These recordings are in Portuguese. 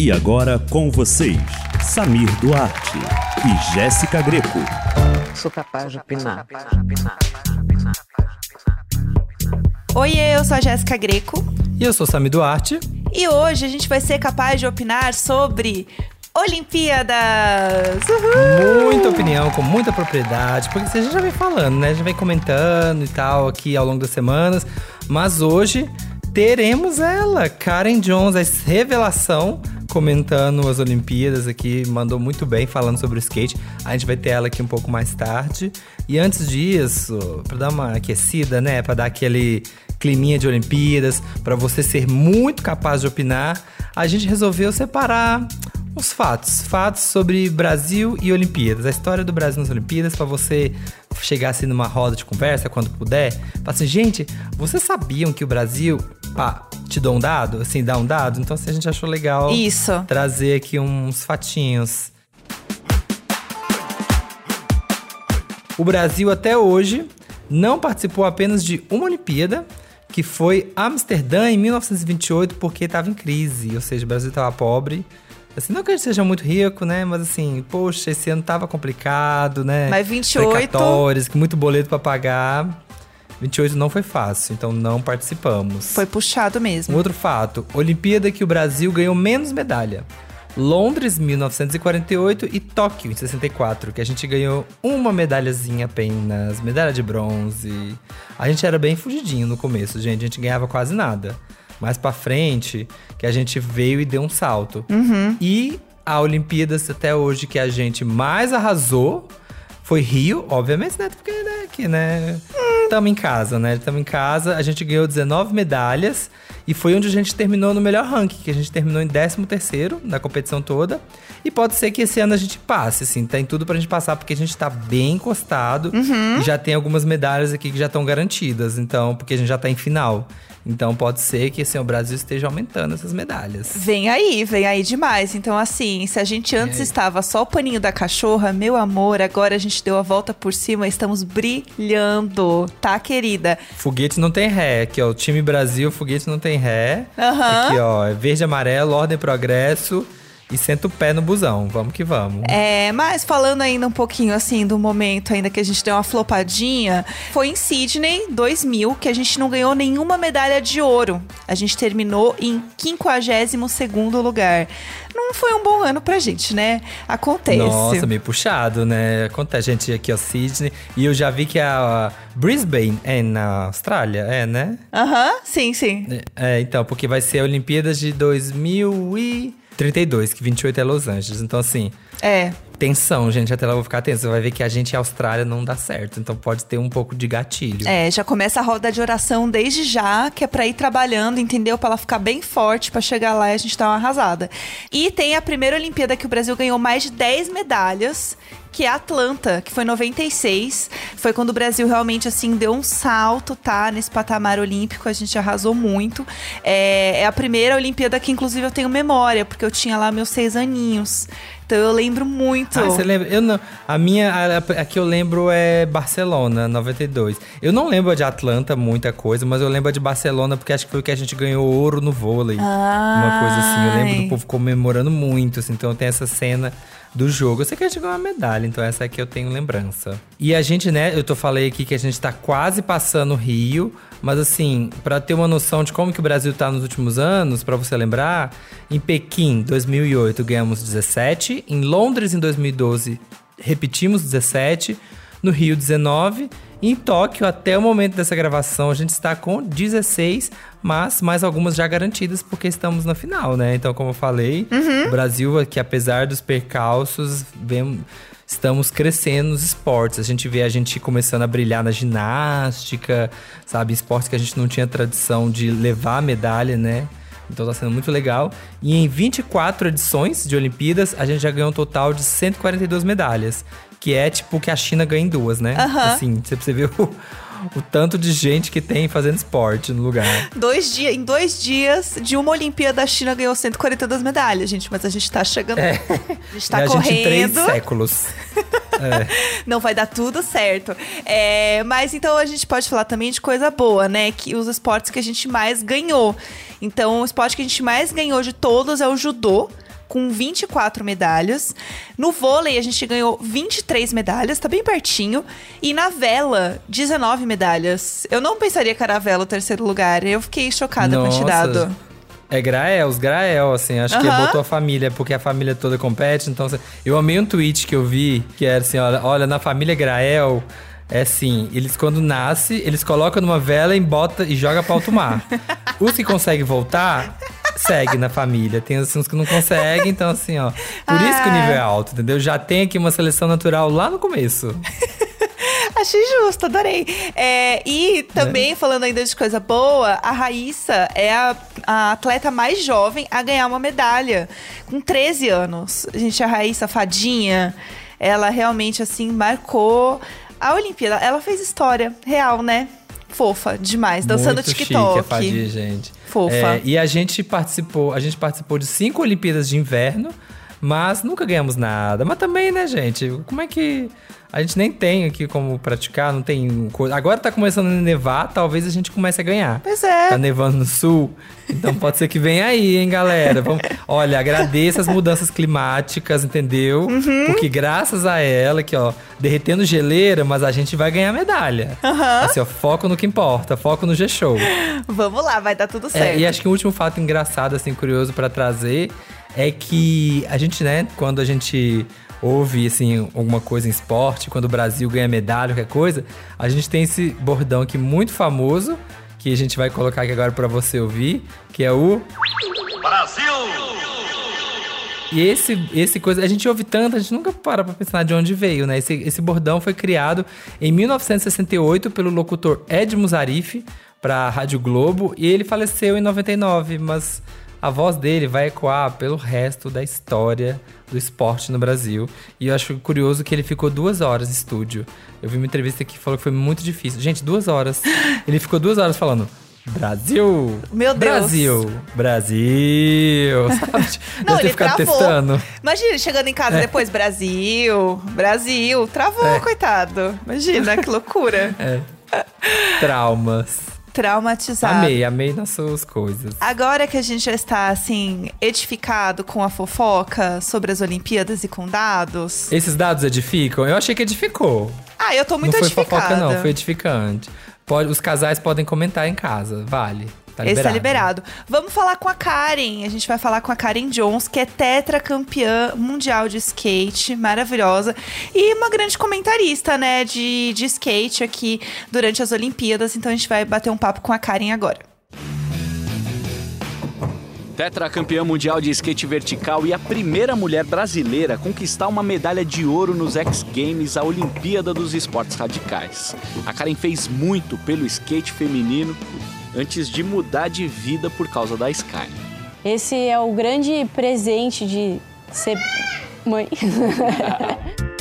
E agora com vocês, Samir Duarte e Jéssica Greco. Sou capaz de opinar. Oi, eu sou a Jéssica Greco. E eu sou Samir Duarte. E hoje a gente vai ser capaz de opinar sobre Olimpíadas! Uhul! Muita opinião, com muita propriedade, porque a gente já vem falando, né? Gente vem comentando e tal aqui ao longo das semanas. Mas hoje teremos ela, Karen Jones, a revelação comentando as Olimpíadas aqui, mandou muito bem falando sobre o skate. A gente vai ter ela aqui um pouco mais tarde. E antes disso, para dar uma aquecida, né, para dar aquele climinha de Olimpíadas, para você ser muito capaz de opinar, a gente resolveu separar os fatos, fatos sobre Brasil e Olimpíadas, a história do Brasil nas Olimpíadas, para você chegar assim numa roda de conversa quando puder. Fala assim, gente, vocês sabiam que o Brasil, pá, te dou um dado, assim, dá um dado? Então assim, a gente achou legal Isso. trazer aqui uns fatinhos. O Brasil até hoje não participou apenas de uma Olimpíada, que foi Amsterdã em 1928, porque estava em crise, ou seja, o Brasil estava pobre. Assim, não que a gente seja muito rico, né? Mas assim, poxa, esse ano tava complicado, né? Mas 28. Precatórios, muito boleto para pagar. 28 não foi fácil, então não participamos. Foi puxado mesmo. Um outro fato: Olimpíada que o Brasil ganhou menos medalha. Londres, 1948 e Tóquio, em 64, que a gente ganhou uma medalhazinha apenas, medalha de bronze. A gente era bem fugidinho no começo, gente, a gente ganhava quase nada. Mais pra frente, que a gente veio e deu um salto. Uhum. E a Olimpíadas até hoje que a gente mais arrasou foi Rio, obviamente, né? Porque né, aqui, né? Estamos em casa, né? Estamos em casa. A gente ganhou 19 medalhas e foi onde a gente terminou no melhor ranking, que a gente terminou em 13 terceiro na competição toda. E pode ser que esse ano a gente passe, assim, tem tudo pra gente passar, porque a gente tá bem encostado Uhum. e já tem algumas medalhas aqui que já estão garantidas, então, porque a gente já tá em final. Então pode ser que assim, o Brasil esteja aumentando essas medalhas. Vem aí, vem aí demais. Então, assim, se a gente antes estava só o paninho da cachorra, meu amor, agora a gente deu a volta por cima, estamos brilhando, tá, querida? Foguete não tem ré. Aqui, ó. O time Brasil, foguete não tem ré. Aham. Aqui, ó. É verde, amarelo, ordem, progresso. E senta o pé no busão. Vamos que vamos. É, mas falando ainda um pouquinho assim do momento ainda que a gente deu uma flopadinha, foi em Sydney 2000 que a gente não ganhou nenhuma medalha de ouro. A gente terminou em 52º lugar. Não foi um bom ano pra gente, né? Acontece. Nossa, meio puxado, né? Acontece, gente, aqui, ó, Sydney. E eu já vi que a Brisbane é na Austrália, é, né? Aham, sim, sim. É, então, porque vai ser a Olimpíadas de 2032, que 28 é Los Angeles. Então, assim, É. tensão, gente. Até eu vou ficar tenso. Você vai ver que a gente, a Austrália, não dá certo. Então pode ter um pouco de gatilho. É, já começa a roda de oração desde já, que é pra ir trabalhando, entendeu? Pra ela ficar bem forte, pra chegar lá e a gente dar uma arrasada. E tem a primeira Olimpíada que o Brasil ganhou mais de 10 medalhas, que é Atlanta, que foi em 96. Foi quando o Brasil realmente, assim, deu um salto, tá? Nesse patamar olímpico, a gente arrasou muito. É, é a primeira Olimpíada que, inclusive, eu tenho memória, porque eu tinha lá meus seis aninhos. Então eu lembro muito. Ah, você lembra? Eu não. A minha, a, a que eu lembro é Barcelona, 92. Eu não lembro de Atlanta muita coisa, mas eu lembro de Barcelona porque acho que foi o que a gente ganhou ouro no vôlei. Uma coisa assim. Eu lembro Ai. do povo comemorando muito, assim. Então tem essa cena do jogo. Eu sei que a gente ganhou uma medalha, então essa aqui eu tenho lembrança. E a gente, né, eu tô falei aqui que a gente tá quase passando o Rio, mas assim, pra ter uma noção de como que o Brasil tá nos últimos anos, pra você lembrar, em Pequim, 2008, ganhamos 17, em Londres em 2012, repetimos 17, no Rio 19 e em Tóquio, até o momento dessa gravação, a gente está com 16, mas mais algumas já garantidas porque estamos na final, né? Então, como eu falei, o Brasil, que apesar dos percalços, vem, estamos crescendo nos esportes. A gente vê a gente começando a brilhar na ginástica, sabe? Esportes que a gente não tinha tradição de levar medalha, né? Então tá sendo muito legal. E em 24 edições de Olimpíadas, a gente já ganhou um total de 142 medalhas. Que é tipo que a China ganha em duas, né? Aham. Assim, você vê o, tanto de gente que tem fazendo esporte no lugar. Dois dias, em dois dias de uma Olimpíada, a China ganhou 142 medalhas, gente. Mas a gente tá chegando. A gente tá a correndo. gente em três séculos. É. Não vai dar tudo certo. É, mas então a gente pode falar também de coisa boa, né? Que os esportes que a gente mais ganhou. Então, o esporte que a gente mais ganhou de todos é o judô. Com 24 medalhas. No vôlei, a gente ganhou 23 medalhas, tá bem pertinho. E na vela, 19 medalhas. Eu não pensaria que era a vela o terceiro lugar. Eu fiquei chocada com a Nossa. quantidade. É Grael, os Grael, assim, acho que Aham. botou a família, porque a família toda compete, então assim, eu amei um tweet que eu vi, que era assim, olha, olha na família Grael, é assim, eles quando nasce, eles colocam numa vela e bota e joga para alto mar. Os que conseguem voltar, segue na família. Tem assim, uns que não conseguem, então assim, ó. Por isso que o nível é alto, entendeu? Já tem aqui uma seleção natural lá no começo. Achei justo, adorei. É, e também, falando ainda de coisa boa, a Raíssa é a, a atleta mais jovem a ganhar uma medalha, com 13 anos. Gente, a Raíssa Fadinha, ela realmente, assim, marcou a Olimpíada. Ela fez história real, né? Fofa demais, dançando Muito TikTok. Chique a Fadinha, gente. Fofa. É, e a gente participou, a gente participou de cinco Olimpíadas de inverno, mas nunca ganhamos nada. Mas também, né, gente? Como é que a gente nem tem aqui como praticar, não tem coisa. Agora tá começando a nevar, talvez a gente comece a ganhar. Pois é. Tá nevando no sul, então pode ser que venha aí, hein, galera. Vamos... Olha, agradeça as mudanças climáticas, entendeu? Uhum. Porque graças a ela, que ó, derretendo geleira, mas a gente vai ganhar medalha. Assim, ó, foco no que importa, foco no G-Show. Vamos lá, vai dar tudo É, certo. e acho que um último fato engraçado, assim, curioso pra trazer é que a gente, né, quando a gente ouve, assim, alguma coisa em esporte, quando o Brasil ganha medalha, qualquer coisa, a gente tem esse bordão aqui muito famoso, que a gente vai colocar aqui agora pra você ouvir, que é o... E esse, esse coisa, a gente ouve tanto, a gente nunca para pra pensar de onde veio, né? Esse, esse bordão foi criado em 1968 pelo locutor Ed Musarif pra Rádio Globo e ele faleceu em 99, mas a voz dele vai ecoar pelo resto da história do esporte no Brasil. E eu acho curioso que ele ficou duas horas em estúdio. Eu vi uma entrevista que falou que foi muito difícil. Gente, duas horas. Ele ficou duas horas falando. Brasil! Meu Deus. Brasil! Brasil! Sabe? Não, Deve ele ficado travou. testando. Imagina chegando em casa depois, Brasil, Brasil, travou, É. coitado. Imagina, que loucura. É. Traumas. Traumatizado. Amei, amei nossas coisas. Agora que a gente já está, assim, edificado com a fofoca sobre as Olimpíadas e com dados. Esses dados edificam? Eu achei que edificou. Ah, eu tô muito não foi edificada. fofoca, não, foi edificante. Pode, os casais podem comentar em casa, vale. Tá Esse liberado. tá liberado. Vamos falar com a Karen. A gente vai falar com a Karen Jones, que é tetracampeã mundial de skate, maravilhosa. E uma grande comentarista, né, de, de skate aqui durante as Olimpíadas. Então a gente vai bater um papo com a Karen agora. Tetracampeã mundial de skate vertical e a primeira mulher brasileira a conquistar uma medalha de ouro nos X Games, a Olimpíada dos Esportes Radicais. A Karen fez muito pelo skate feminino antes de mudar de vida por causa da Sky. Esse é o grande presente de ser mãe.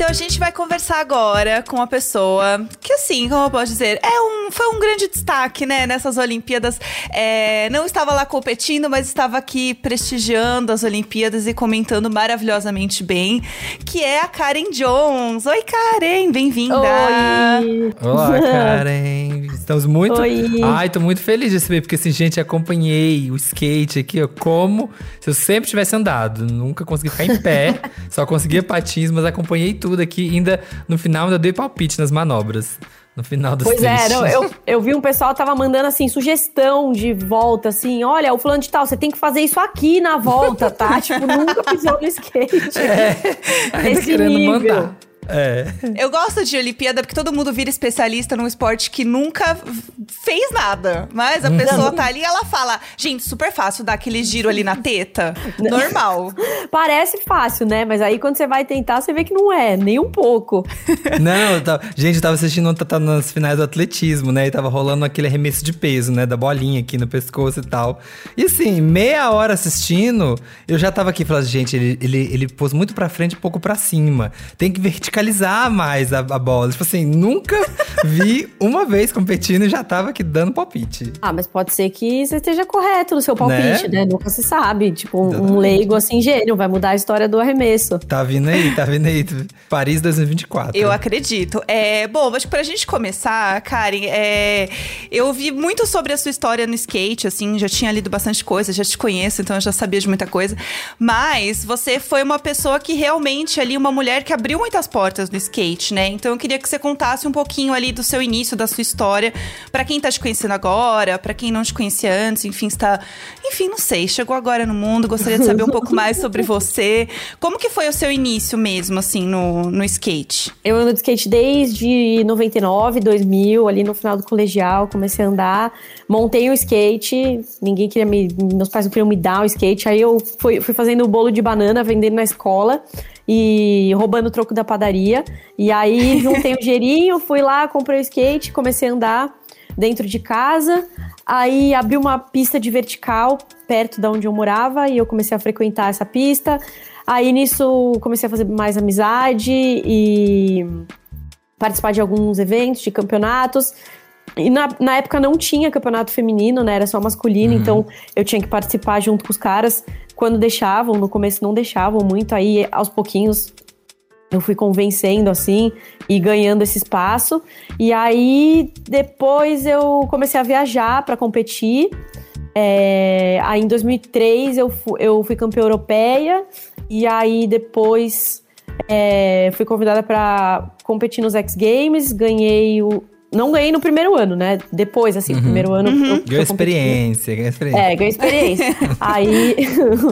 Então a gente vai conversar agora com uma pessoa que, assim, como eu posso dizer, é um, foi um grande destaque, né, nessas Olimpíadas. É, não estava lá competindo, mas estava aqui prestigiando as Olimpíadas e comentando maravilhosamente bem, que é a Karen Jones. Oi, Karen, bem-vinda! Oi! Olá, Karen. Estamos muito. Oi. Ai, tô muito feliz de receber, porque assim, gente, acompanhei o skate aqui, ó, como se eu sempre tivesse andado. Nunca consegui ficar em pé, só conseguia patins, mas acompanhei tudo aqui. Ainda no final, ainda dei palpite nas manobras. No final dos Pois é, não, eu, eu vi um pessoal tava mandando assim, sugestão de volta, assim, olha, o fulano de tal, você tem que fazer isso aqui na volta, tá? tipo, nunca pisou no skate. Ainda Esse querendo nível. mandar. É. Eu gosto de Olimpíada porque todo mundo vira especialista num esporte que nunca fez nada. Mas a pessoa tá ali e ela fala: gente, super fácil dar aquele giro ali na teta. Normal. Parece fácil, né? Mas aí quando você vai tentar, você vê que não é, nem um pouco. Não, eu tava- gente, eu tava assistindo tá, tá nas finais do atletismo, né? E tava rolando aquele arremesso de peso, né? Da bolinha aqui no pescoço e tal. E assim, meia hora assistindo, eu já tava aqui falando, gente, ele, ele, ele pôs muito pra frente e pouco pra cima. Tem que verticalizar localizar mais a, a bola. Tipo assim, nunca vi uma vez competindo e já tava aqui dando palpite. Ah, mas pode ser que você esteja correto no seu palpite, Né? né? Nunca se sabe. Tipo, um- um leigo assim, gênio, vai mudar a história do arremesso. Tá vindo aí, tá vindo aí. Paris 2024. Eu acredito. É, bom, mas pra gente começar, Karen, é, eu vi muito sobre a sua história no skate, assim, já tinha lido bastante coisa, já te conheço, então eu já sabia de muita coisa. Mas você foi uma pessoa que realmente ali, uma mulher que abriu muitas portas no skate, né? Então eu queria que você contasse um pouquinho ali do seu início, da sua história, Pra quem tá te conhecendo agora, pra quem não te conhecia antes, enfim, está, enfim, não sei, chegou agora no mundo, gostaria de saber um pouco mais sobre você. Como que foi o seu início mesmo, assim, no, no skate? Eu ando de skate desde 99, 2000, ali no final do colegial, comecei a andar, montei o skate, ninguém queria me, meus pais não queriam me dar o skate, aí eu fui, fui fazendo bolo de banana, vendendo na escola e roubando o troco da padaria, e aí juntei um dinheirinho, fui lá, comprei o skate, comecei a andar dentro de casa, aí abri uma pista de vertical perto da onde eu morava e eu comecei a frequentar essa pista, Aí nisso comecei a fazer mais amizade e participar de alguns eventos, de campeonatos. E na, na época não tinha campeonato feminino, né? Era só masculino, então eu tinha que participar junto com os caras. Quando deixavam, no começo não deixavam muito, aí aos pouquinhos eu fui convencendo assim e ganhando esse espaço. E aí depois eu comecei a viajar para competir. É, aí em 2003 eu fui, eu fui campeã europeia e aí depois é, fui convidada para competir nos X Games, ganhei o não ganhei no primeiro ano, né? Depois, assim, no primeiro ano. eu- eu competi. experiência, ganhou experiência. É, ganhei experiência. Aí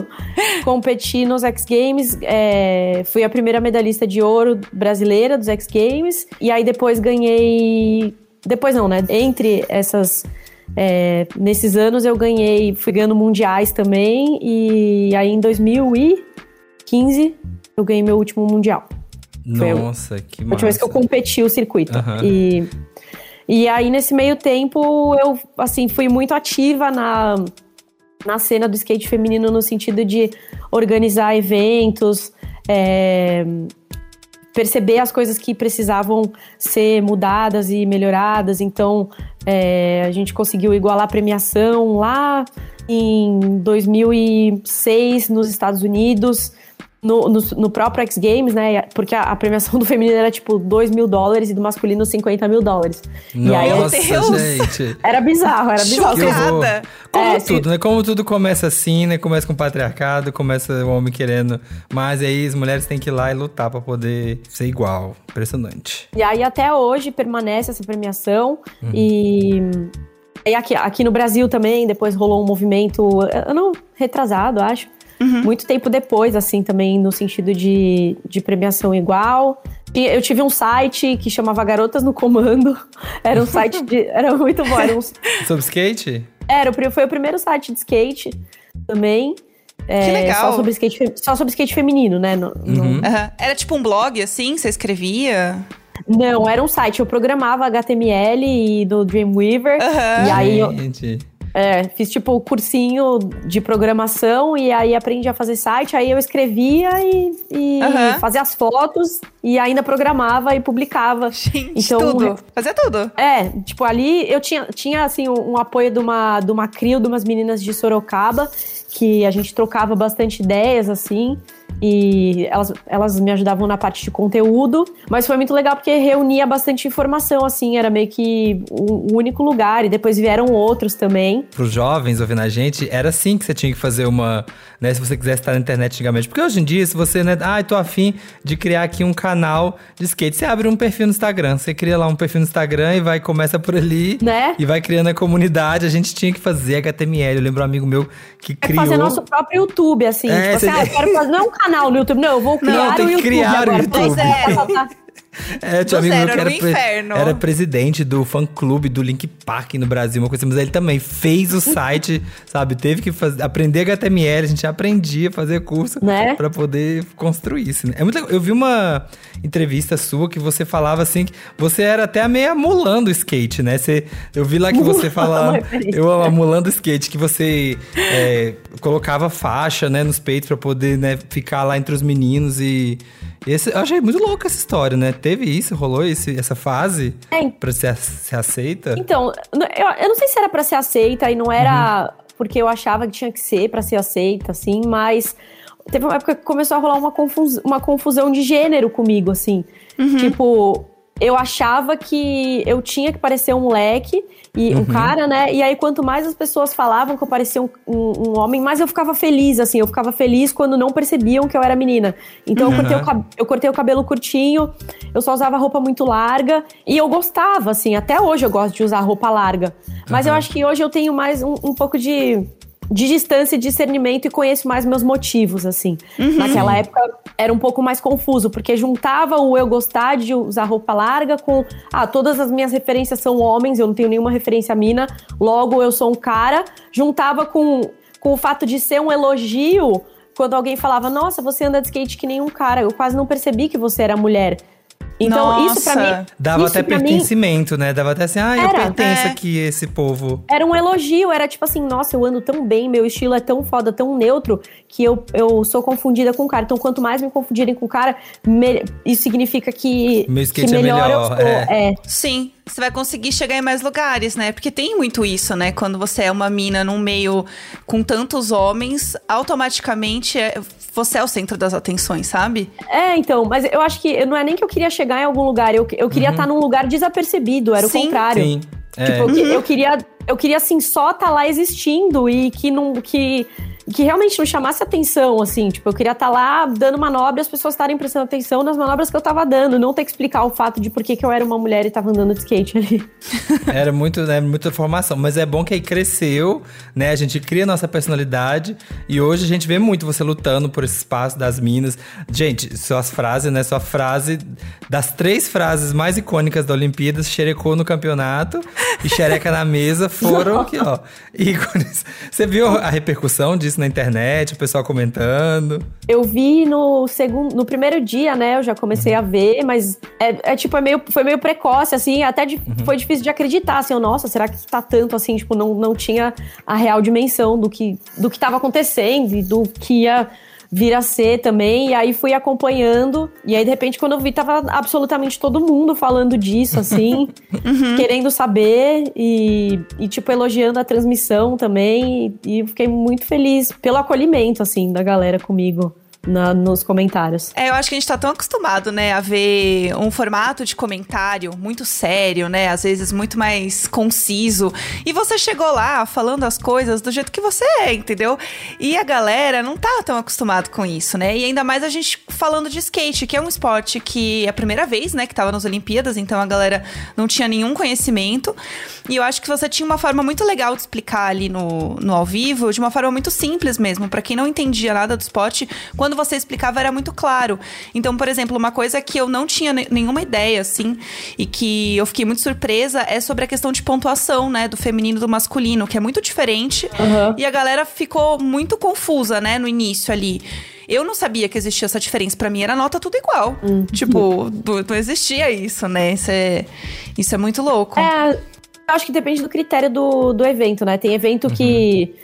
competi nos X Games, é, fui a primeira medalhista de ouro brasileira dos X Games. E aí depois ganhei. Depois não, né? Entre essas. é, nesses anos eu ganhei, fui ganhando mundiais também. E aí em 2015 eu ganhei meu último mundial. Foi a Nossa, que a massa. última vez que eu competi o circuito. Aham. E, e aí, nesse meio tempo, eu, assim, fui muito ativa na, na cena do skate feminino no sentido de organizar eventos, é, perceber as coisas que precisavam ser mudadas e melhoradas. Então, é, a gente conseguiu igualar a premiação lá em 2006 nos Estados Unidos. No, no, no próprio X Games, né? Porque a, a premiação do feminino era tipo 2 mil dólares e do masculino 50 mil dólares. e aí Nossa, Meu Deus. gente. era bizarro, era bizarro. Chocada. Como É, tudo, né? Como tudo começa assim, né? Começa com o patriarcado, começa o homem querendo mais, e aí as mulheres têm que ir lá e lutar pra poder ser igual. Impressionante. E aí até hoje permanece essa premiação Uhum. e, e aqui, aqui no Brasil também depois rolou um movimento, ano retrasado, acho. Muito tempo depois, assim, também no sentido de, de premiação igual. E eu tive um site que chamava Garotas no Comando. Era um site de. Era muito bom. Era, um, Sobre skate? era foi o primeiro site de skate também. É, Que legal. Só sobre skate, só sobre skate feminino, né? No- no- Uhum. Era tipo um blog, assim, você escrevia? Não, era um site. Eu programava HTML e do Dreamweaver. Aham. E aí eu. É, fiz tipo o cursinho de programação e aí aprendi a fazer site. Aí eu escrevia e, e Aham. fazia as fotos e ainda programava e publicava. Gente, Então, tudo. Fazia tudo. É, tipo, ali eu tinha, tinha assim, um, um apoio de uma, de uma crio de umas meninas de Sorocaba, que a gente trocava bastante ideias, assim, e elas, elas me ajudavam na parte de conteúdo, mas foi muito legal porque reunia bastante informação, assim, era meio que o, o único lugar, e depois vieram outros também. Pros jovens ouvindo a gente, era assim que você tinha que fazer uma. Né, se você quisesse estar na internet antigamente. Porque hoje em dia, se você, né, ah, tô afim de criar aqui um canal de skate, você abre um perfil no Instagram. Você cria lá um perfil no Instagram e vai, começa por ali. Né? E vai criando a comunidade. A gente tinha que fazer HTML. Eu lembro um amigo meu que É criou. fazer nosso próprio YouTube, assim. É, tipo assim, você- ah, eu quero fazer. Não é canal no YouTube, não, eu vou criar tem o que YouTube criar o agora. YouTube. Do zero. É, tinha um amigo zero, que era, pre- era presidente do fã clube do Link Park no Brasil, uma coisa assim, mas ele também fez o site, sabe? Teve que fazer, aprender HTML, a gente aprendia a fazer curso Né? pra poder construir isso. né? É muito. Eu vi uma entrevista sua que você falava assim que você era até meio amulando o skate, né? Você, eu vi lá que você falava. Eu amo amulando skate, que você é, colocava faixa, né, nos peitos pra poder, né, ficar lá entre os meninos e, Esse, eu achei muito louca essa história, né? Teve isso, rolou esse, essa fase É. pra ser, ser aceita? Então, eu, eu não sei se era pra ser aceita e não era porque eu achava que tinha que ser pra ser aceita, assim, mas teve uma época que começou a rolar uma, confus- uma confusão de gênero comigo, assim. Tipo, eu achava que eu tinha que parecer um moleque e um cara, né? E aí, quanto mais as pessoas falavam que eu parecia um, um- um homem, mais eu ficava feliz, assim. Eu ficava feliz quando não percebiam que eu era menina. Então, eu, cortei o, cab- eu cortei o cabelo curtinho, eu só usava roupa muito larga. E eu gostava, assim. Até hoje eu gosto de usar roupa larga. Mas eu acho que hoje eu tenho mais um, um pouco de de distância e discernimento e conheço mais meus motivos, assim. Naquela época era um pouco mais confuso, porque juntava o eu gostar de usar roupa larga com, ah, todas as minhas referências são homens, eu não tenho nenhuma referência mina, logo eu sou um cara. Juntava com, com o fato de ser um elogio quando alguém falava, nossa, você anda de skate que nem um cara, eu quase não percebi que você era mulher. Então, isso pra Nossa. mim. Dava isso até pra mim- pertencimento, né? Dava até assim, ah, eu Era. pertenço É. aqui esse povo. Era um elogio, era tipo assim, nossa, eu ando tão bem, meu estilo é tão foda, tão neutro, que eu, eu sou confundida com o cara. Então, quanto mais me confundirem com o cara, me- isso significa que, Meu skate que é melhor, melhor, eu é. É. Sim, você vai conseguir chegar em mais lugares, né? Porque tem muito isso, né? Quando você é uma mina num meio com tantos homens, automaticamente é- você é o centro das atenções, sabe? É, então, mas eu acho que não é nem que eu queria chegar em algum lugar, eu, eu queria estar num lugar desapercebido, era Sim. o contrário. Sim. É. Tipo, eu, que- eu queria, eu queria assim só estar lá existindo e que não que que realmente não chamasse atenção, assim, tipo, eu queria estar lá dando manobra e as pessoas estarem prestando atenção nas manobras que eu tava dando, não ter que explicar o fato de por que, que eu era uma mulher e tava andando de skate ali. Era muito, né, muita formação. Mas é bom que aí cresceu, né? A gente cria nossa personalidade. E hoje a gente vê muito você lutando por esse espaço das minas. Gente, suas frases, né? Sua frase das três frases mais icônicas da Olimpíadas, xerecou no campeonato e xereca na mesa foram aqui, ó. Ícones. Você viu a repercussão disso na internet, o pessoal comentando? Eu vi no segundo, no primeiro dia, né? Eu já comecei a ver, mas é, é tipo, é meio, foi meio precoce, assim, até de- foi difícil de acreditar, assim, eu, nossa, será que tá tanto assim, tipo, não, não tinha a real dimensão do que, do que tava acontecendo e do que ia vir a ser também, e aí fui acompanhando, e aí de repente quando eu vi, tava absolutamente todo mundo falando disso, assim, querendo saber e, e, tipo, elogiando a transmissão também, e, e fiquei muito feliz pelo acolhimento, assim, da galera comigo na- nos comentários. É, eu acho que a gente tá tão acostumado, né, a ver um formato de comentário muito sério, né, às vezes muito mais conciso. E você chegou lá falando as coisas do jeito que você é, entendeu? E a galera não tá tão acostumado com isso, né? E ainda mais a gente falando de skate, que é um esporte que é a primeira vez, né, que tava nas Olimpíadas, então a galera não tinha nenhum conhecimento. E eu acho que você tinha uma forma muito legal de explicar ali no, no ao vivo, de uma forma muito simples mesmo, Pra quem não entendia nada do esporte, quando você explicava era muito claro. Então, por exemplo, uma coisa que eu não tinha ne- nenhuma ideia, assim, e que eu fiquei muito surpresa é sobre a questão de pontuação, né, do feminino e do masculino, que é muito diferente. E a galera ficou muito confusa, né, no início ali. Eu não sabia que existia essa diferença. Pra mim era nota tudo igual. Tipo, não, existia isso, né? Isso é, isso é muito louco. É, eu acho que depende do critério do, do evento, né? Tem evento que,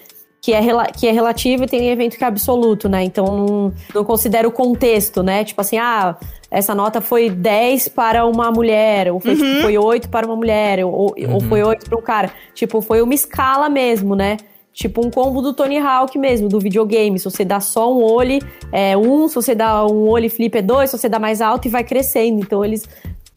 que, é, que é relativo e tem evento que é absoluto, né? Então não, não considera o contexto, né? Tipo assim, ah, essa nota foi 10 para uma mulher, ou foi, tipo, foi 8 para uma mulher, ou, ou foi 8 para um cara. Tipo, foi uma escala mesmo, né? Tipo um combo do Tony Hawk mesmo, do videogame. Se você dá só um olho, é um. Se você dá um olho flip é dois. Se você dá mais alto e vai crescendo. Então eles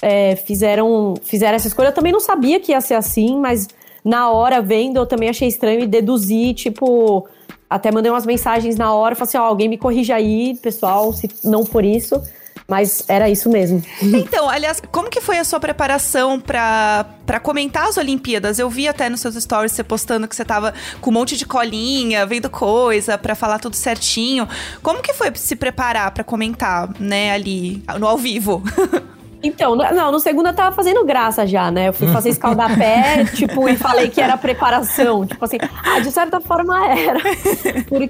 é, fizeram, fizeram essa escolha. Eu também não sabia que ia ser assim, mas na hora vendo eu também achei estranho e deduzi, tipo. Até mandei umas mensagens na hora, falei assim: ó, alguém me corrija aí, pessoal, se não for isso. Mas era isso mesmo. Então, aliás, como que foi a sua preparação pra comentar as Olimpíadas? Eu vi até nos seus stories você postando que você tava com um monte de colinha, vendo coisa pra falar tudo certinho. Como que foi se preparar pra comentar, né, ali no ao vivo? Então, não, no segundo eu tava fazendo graça já, né? Eu fui fazer escaldapé, tipo, e falei que era preparação. Tipo assim, ah, de certa forma era. Porque,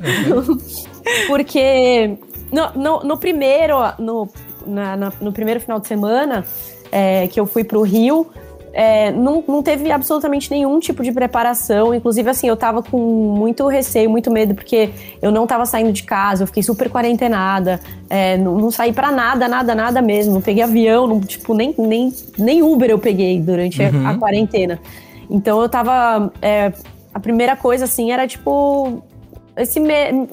porque no, no, no primeiro, no, na- na- no primeiro final de semana é, que eu fui pro Rio, é, não, não teve absolutamente nenhum tipo de preparação. Inclusive, assim, eu tava com muito receio, muito medo, porque eu não tava saindo de casa, eu fiquei super quarentenada, é, não, não saí para nada, nada, nada mesmo. Não peguei avião, não, tipo, nem, nem, nem Uber eu peguei durante Uhum. a, a quarentena. Então eu tava. é, a primeira coisa, assim, era tipo. Esse me-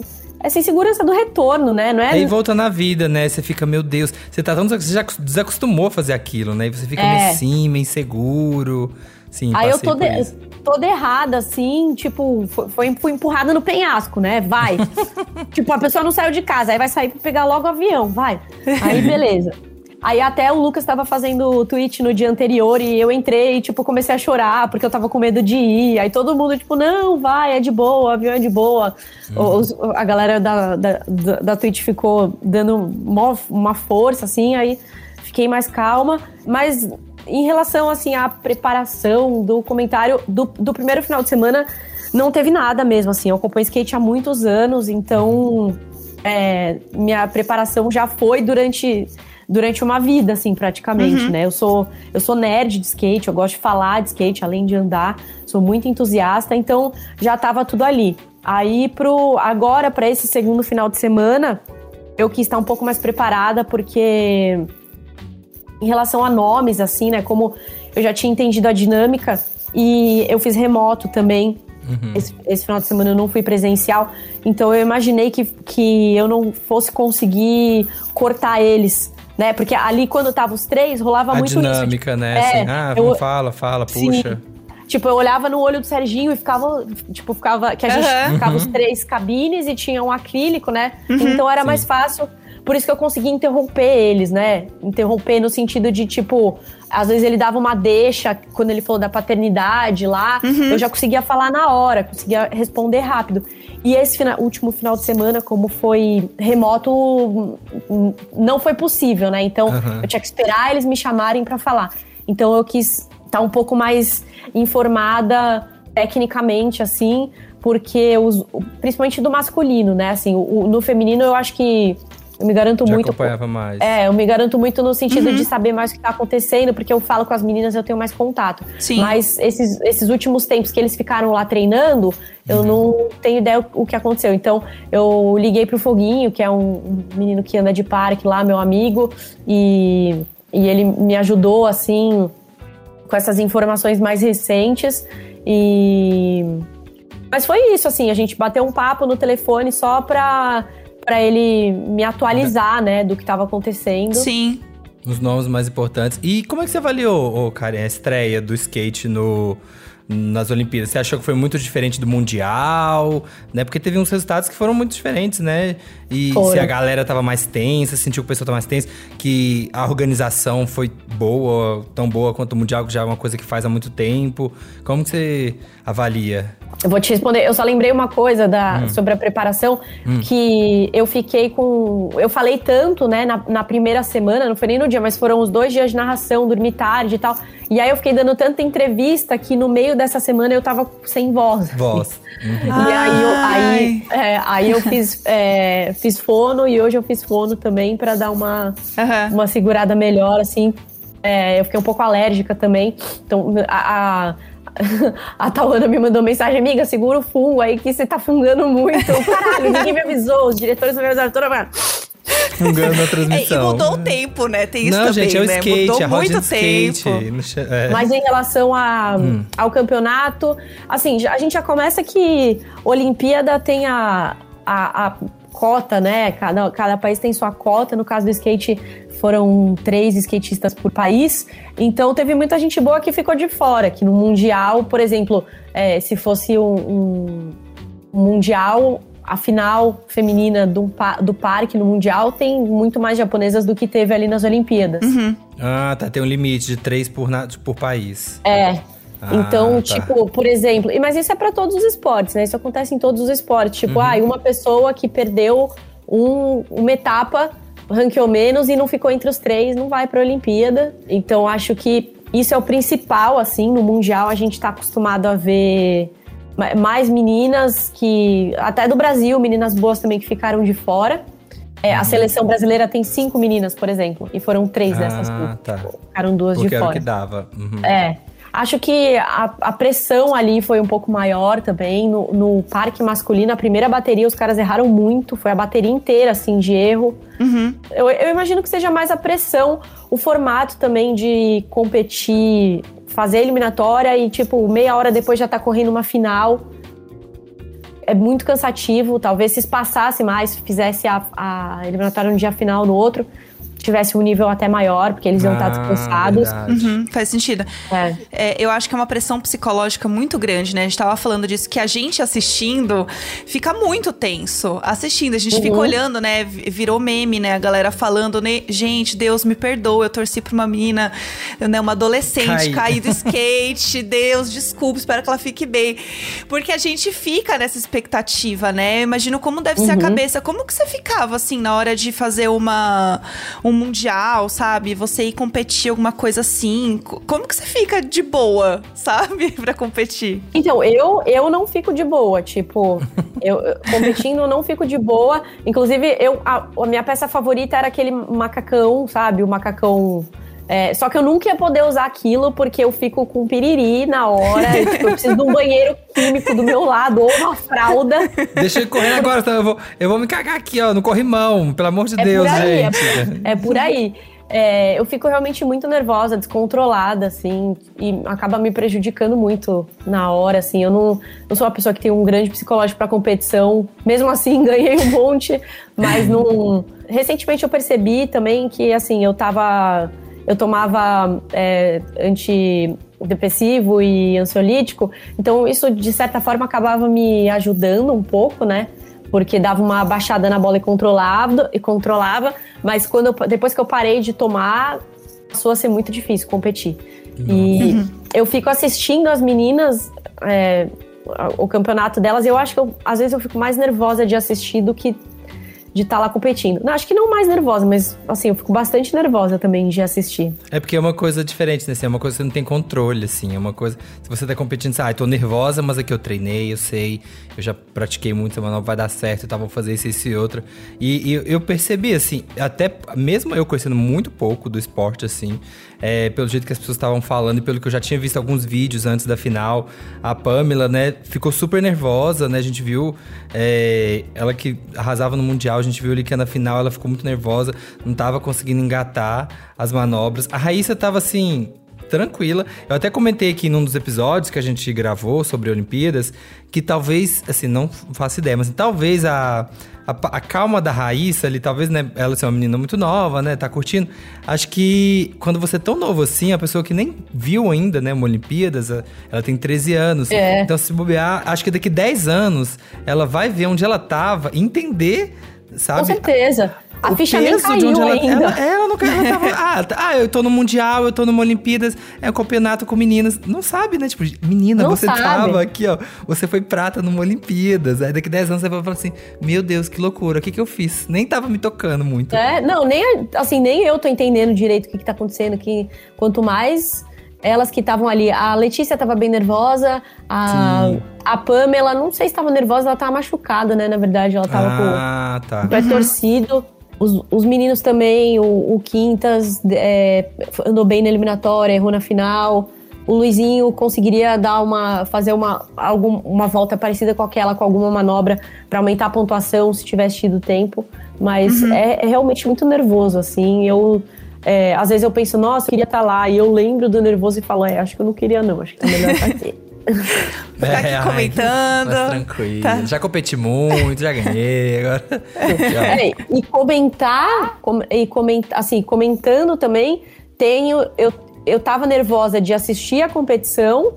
essa insegurança do retorno, né? Não é. Aí volta na vida, né? Você fica, meu Deus, você tá tão. Você já desacostumou a fazer aquilo, né? E você fica É. meio assim, meio inseguro. Sim, Aí eu tô de- toda errada, assim, tipo, foi, foi- fui empurrada no penhasco, né? Vai. tipo, a pessoa não saiu de casa, aí vai sair pra pegar logo o avião, vai. Aí, beleza. Aí até o Lucas tava fazendo o tweet no dia anterior e eu entrei e, tipo, comecei a chorar porque eu tava com medo de ir. Aí todo mundo, tipo, não, vai, é de boa, o avião é de boa. Os- a galera da, da, da, da Twitch ficou dando mó- uma força, assim, aí fiquei mais calma. Mas em relação, assim, à preparação do comentário do, do primeiro final de semana, não teve nada mesmo, assim. Eu acompanho skate há muitos anos, então é, minha preparação já foi durante, durante uma vida, assim, praticamente, né? Eu sou, eu sou nerd de skate, eu gosto de falar de skate, além de andar, sou muito entusiasta, então já tava tudo ali. Aí, pro, agora, para esse segundo final de semana, eu quis estar um pouco mais preparada, porque em relação a nomes, assim, né? Como eu já tinha entendido a dinâmica e eu fiz remoto também. Esse, esse final de semana eu não fui presencial, então eu imaginei que, que eu não fosse conseguir cortar eles, né? Porque ali, quando tava os três, rolava A muito isso. dinâmica, né? É, assim, ah, eu- fala, fala, Sim. puxa. Tipo, eu olhava no olho do Serginho e ficava, tipo, ficava. Que a gente Aham. ficava os três cabines e tinha um acrílico, né? Então era mais fácil. Por isso que eu consegui interromper eles, né? Interromper no sentido de, tipo, às vezes ele dava uma deixa quando ele falou da paternidade lá. Eu já conseguia falar na hora, conseguia responder rápido. E esse fina- último final de semana, como foi remoto, não foi possível, né? Então Aham. eu tinha que esperar eles me chamarem pra falar. Então eu quis estar um pouco mais informada tecnicamente, assim, porque os, principalmente do masculino, né? Assim, o- no feminino eu acho que eu me garanto Já muito. acompanhava mais. É, eu me garanto muito no sentido de saber mais o que tá acontecendo, porque eu falo com as meninas, eu tenho mais contato. Sim. Mas esses, esses últimos tempos que eles ficaram lá treinando, eu não tenho ideia o, o que aconteceu. Então, eu liguei pro Foguinho, que é um, um menino que anda de parque lá, meu amigo, e, e ele me ajudou, assim, com essas informações mais recentes. E. Mas foi isso, assim, a gente bateu um papo no telefone só pra, pra ele me atualizar, né, do que tava acontecendo. Sim. Os nomes mais importantes. E como é que você avaliou, ô, Karen, a estreia do skate no, nas Olimpíadas? Você achou que foi muito diferente do Mundial? Né? Porque teve uns resultados que foram muito diferentes, né? E Foram. se a galera tava mais tensa, sentiu que o pessoal tava mais tenso, que a organização foi boa, tão boa quanto o Mundial, que já é uma coisa que faz há muito tempo. Como que você avalia? Eu vou te responder. Eu só lembrei uma coisa da, sobre a preparação, que eu fiquei com. Eu falei tanto, né, na, na primeira semana, não foi nem no dia, mas foram os dois dias de narração, dormi tarde e tal. E aí eu fiquei dando tanta entrevista que no meio dessa semana eu tava sem voz. Voz. E aí eu, aí, é, aí eu fiz, é, fiz fono e hoje eu fiz fono também pra dar uma, Aham. uma segurada melhor, assim. É, eu fiquei um pouco alérgica também. Então, a, a, a Tawana me mandou mensagem, amiga, segura o fungo aí que você tá fungando muito. Caralho, ninguém me avisou, os diretores não me avisaram toda hora. Fungando na É, e transmissão. mudou o tempo, né? Tem isso Não, também, gente, é o né? skate, mudou a muito skate. tempo. é. Mas em relação a, ao campeonato, assim, a gente já começa que Olimpíada tem a, a, a cota, né? Cada, cada país tem sua cota. No caso do skate, foram três skatistas por país. Então teve muita gente boa que ficou de fora. Que no Mundial, por exemplo, é, se fosse um, um- Mundial. A final feminina do, do parque no Mundial tem muito mais japonesas do que teve ali nas Olimpíadas. Ah, tá. Tem um limite de três por, na- por país. É. Ah, então, tá. tipo, por exemplo, e- mas isso é pra todos os esportes, né? Isso acontece em todos os esportes. Tipo, Uhum. ah, uma pessoa que perdeu um- uma etapa, ranqueou menos e não ficou entre os três, não vai pra Olimpíada. Então, acho que isso é o principal, assim, no Mundial a gente tá acostumado a ver ma- mais meninas que, até do Brasil, meninas boas também que ficaram de fora. É, a seleção brasileira tem cinco meninas, por exemplo, e foram três dessas Ah, que tá. ficaram duas Porque de era o fora. que dava. Uhum. É. Acho que a, a pressão ali foi um pouco maior também. No, no parque masculino, a primeira bateria, os caras erraram muito. Foi a bateria inteira, assim, de erro. Eu, eu imagino que seja mais a pressão, o formato também de competir, fazer a eliminatória e, tipo, meia hora depois já tá correndo uma final. É muito cansativo. Talvez se espaçasse mais, fizesse a, a eliminatória no dia final no outro, tivesse um nível até maior, porque eles iam estar Ah, descansados. verdade. Uhum, faz sentido. É. É, eu acho que é uma pressão psicológica muito grande, né? A gente tava falando disso, que a gente assistindo fica muito tenso assistindo. A gente fica Uhum. olhando, né? vi- Virou meme, né? A galera falando, né? Gente, Deus me perdoa, eu torci pra uma menina, né? Uma adolescente Cai. cair do skate. Deus, desculpa, espero que ela fique bem. Porque a gente fica nessa expectativa, né? Eu imagino como deve ser a cabeça. Como que você ficava, assim, na hora de fazer uma, um mundial, sabe? Você ir competir alguma coisa assim. Co- Como que você fica de boa, sabe? pra competir? Então, eu, eu não fico de boa, tipo, eu- competindo eu não fico de boa. Inclusive, eu, a, a minha peça favorita era aquele macacão, sabe? O macacão. É, só que eu nunca ia poder usar aquilo porque eu fico com piriri na hora. e, tipo, eu preciso de um banheiro químico do meu lado ou uma fralda. Deixa eu correr agora, eu vou, eu vou me cagar aqui, ó, no corrimão. Pelo amor de É Deus, aí, gente. É por aí. É, eu fico realmente muito nervosa, descontrolada, assim, e acaba me prejudicando muito na hora, assim. Eu não, não sou uma pessoa que tem um grande psicológico pra competição. Mesmo assim, ganhei um monte, mas não. Recentemente eu percebi também que, assim, eu tava. Eu tomava é, antidepressivo e ansiolítico, então isso de certa forma acabava me ajudando um pouco, né? porque dava uma baixada na bola e controlava, e controlava mas quando eu- depois que eu parei de tomar, passou a ser muito difícil competir. E eu fico assistindo as meninas, é, o campeonato delas, e eu acho que eu- às vezes eu fico mais nervosa de assistir do que de estar lá competindo. Não, acho que não mais nervosa, mas assim, eu fico bastante nervosa também de assistir. É porque é uma coisa diferente, né? Assim, é uma coisa que você não tem controle, assim. É uma coisa. Se você tá competindo, você, ah, eu tô nervosa, mas aqui eu treinei, eu sei, eu já pratiquei muito, mas não vai dar certo, tá? Vou fazer isso, isso e outro. E, eu percebi, assim, até mesmo eu conhecendo muito pouco do esporte, assim, é, pelo jeito que as pessoas estavam falando e pelo que eu já tinha visto alguns vídeos antes da final, a Pamela, né, ficou super nervosa, né? A gente viu é, ela que arrasava no Mundial, a gente viu ali que na final ela ficou muito nervosa, não tava conseguindo engatar as manobras. A Raíssa tava assim. Tranquila. Eu até comentei aqui num dos episódios que a gente gravou sobre Olimpíadas que talvez, assim, não faço ideia, mas talvez a, a, a calma da Raíssa ali, talvez, né? Ela ser uma menina muito nova, né? Tá curtindo. Acho que quando você é tão novo assim, a pessoa que nem viu ainda, né? Uma Olimpíadas, ela tem 13 anos. É. Então, se bobear, acho que daqui 10 anos ela vai ver onde ela tava, entender, sabe? Com certeza. A o ficha nem peso de caiu onde ela, ainda. Ela, ela não ela tava, ah, tá- ah, eu tô no Mundial, eu tô numa Olimpíadas, é um campeonato com meninas. Não sabe, né? Tipo, menina, Não você sabe. tava aqui, ó. Você foi prata numa Olimpíadas. Aí daqui 10 anos você vai falar assim: Meu Deus, que loucura, o que, que eu fiz? Nem tava me tocando muito. É, não, nem assim, nem eu tô entendendo direito o que, que tá acontecendo aqui. Quanto mais elas que estavam ali. A Letícia tava bem nervosa, a, Sim. a Pamela, não sei se tava nervosa, ela tava machucada, né? Na verdade, ela tava ah, com tá. o pé torcido. Os, os meninos também, o, o Quintas é, andou bem na eliminatória, errou na final. O Luizinho conseguiria dar uma, fazer uma, algum, uma volta parecida com aquela, com alguma manobra, pra aumentar a pontuação se tivesse tido tempo. Mas é, é realmente muito nervoso, assim. Eu, é, às vezes eu penso, nossa, eu queria estar lá. E eu lembro do nervoso e falo, é, acho que eu não queria, não. Acho que é melhor estar aqui. Ficar aqui É, ai, comentando. Mas tranquilo. Tá. Já competi muito, já ganhei. Agora. É, e comentar, com- e comentar, assim, comentando também, tenho, eu, eu tava nervosa de assistir a competição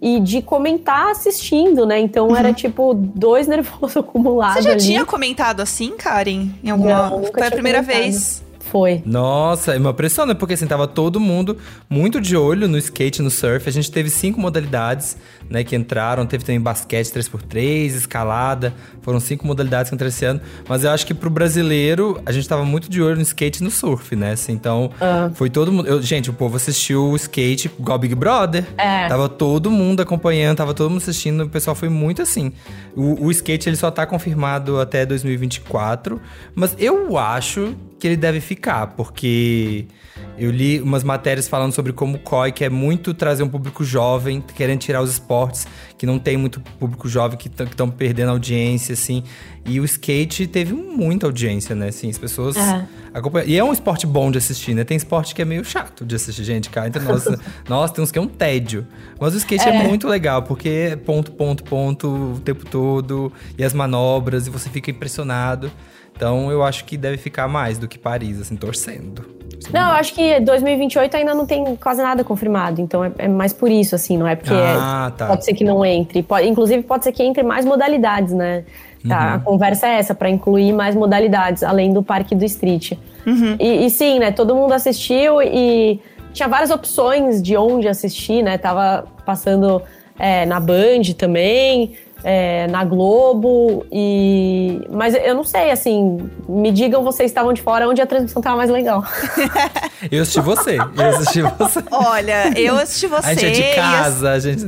e de comentar assistindo, né? Então era tipo dois nervosos acumulados Você já ali. tinha comentado assim, Karen? Em alguma... Não, nunca Foi a primeira comentado. vez. Foi. Nossa, é uma pressão, né? Porque assim, tava todo mundo muito de olho no skate, no surf. A gente teve cinco modalidades, né, que entraram. Teve também basquete 3x3, escalada. Foram cinco modalidades que entraram esse ano. Mas eu acho que pro brasileiro, a gente tava muito de olho no skate e no surf, né? Assim, então, foi todo mundo. eu- gente, o povo assistiu o skate igual Big Brother. É. Tava todo mundo acompanhando, tava todo mundo assistindo. O pessoal foi muito assim. O, o skate, ele só tá confirmado até 2024. Mas eu acho que ele deve ficar, porque eu li umas matérias falando sobre como o COI quer muito trazer um público jovem, querendo tirar os esportes que não tem muito público jovem, que estão perdendo audiência, assim. E o skate teve muita audiência, né? Assim, as pessoas É. acompanham. E é um esporte bom de assistir, né? Tem esporte que é meio chato de assistir, gente. Cá entre nós, nossa, tem uns que é um tédio. Mas o skate é. muito legal, porque é ponto, ponto, ponto o tempo todo. E as manobras, e você fica impressionado. Então eu acho que deve ficar mais do que Paris, assim, torcendo. Não, eu acho que 2028 ainda não tem quase nada confirmado, então é, é mais por isso, assim, não é porque Ah, é- tá. pode ser que não entre. Pode- inclusive, pode ser que entre mais modalidades, né? Tá, A conversa é essa, pra incluir mais modalidades, além do parque do street. E, e sim, né? Todo mundo assistiu e tinha várias opções de onde assistir, né? Tava passando é, na Band também, é, na Globo, e. Mas eu não sei, assim, me digam vocês estavam de fora onde a transmissão tava mais legal. Eu assisti você, eu assisti você. Olha, eu assisti você. A gente é de casa, a gente.